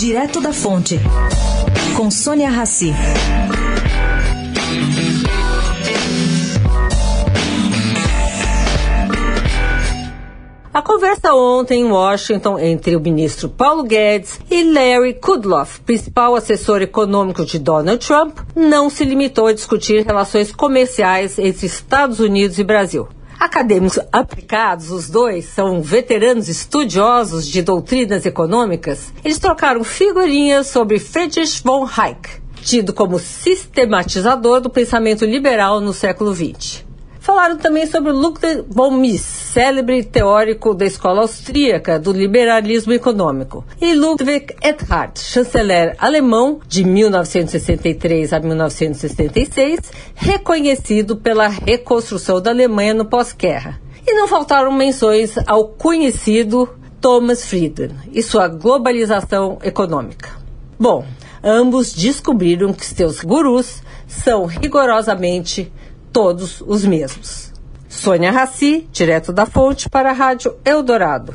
Direto da Fonte, com Sônia Rassi. A conversa ontem em Washington entre o ministro Paulo Guedes e Larry Kudlow, principal assessor econômico de Donald Trump, não se limitou a discutir relações comerciais entre Estados Unidos e Brasil. Acadêmicos aplicados, os dois são veteranos estudiosos de doutrinas econômicas. Eles trocaram figurinhas sobre Friedrich von Hayek, tido como sistematizador do pensamento liberal no século XX. Falaram também sobre Ludwig von Mises, célebre teórico da escola austríaca do liberalismo econômico, e Ludwig Erhard, chanceler alemão de 1963 a 1966, reconhecido pela reconstrução da Alemanha no pós-guerra. E não faltaram menções ao conhecido Thomas Friedman e sua globalização econômica. Bom, ambos descobriram que seus gurus são rigorosamente todos os mesmos. Sônia Raci, direto da fonte para a Rádio Eldorado.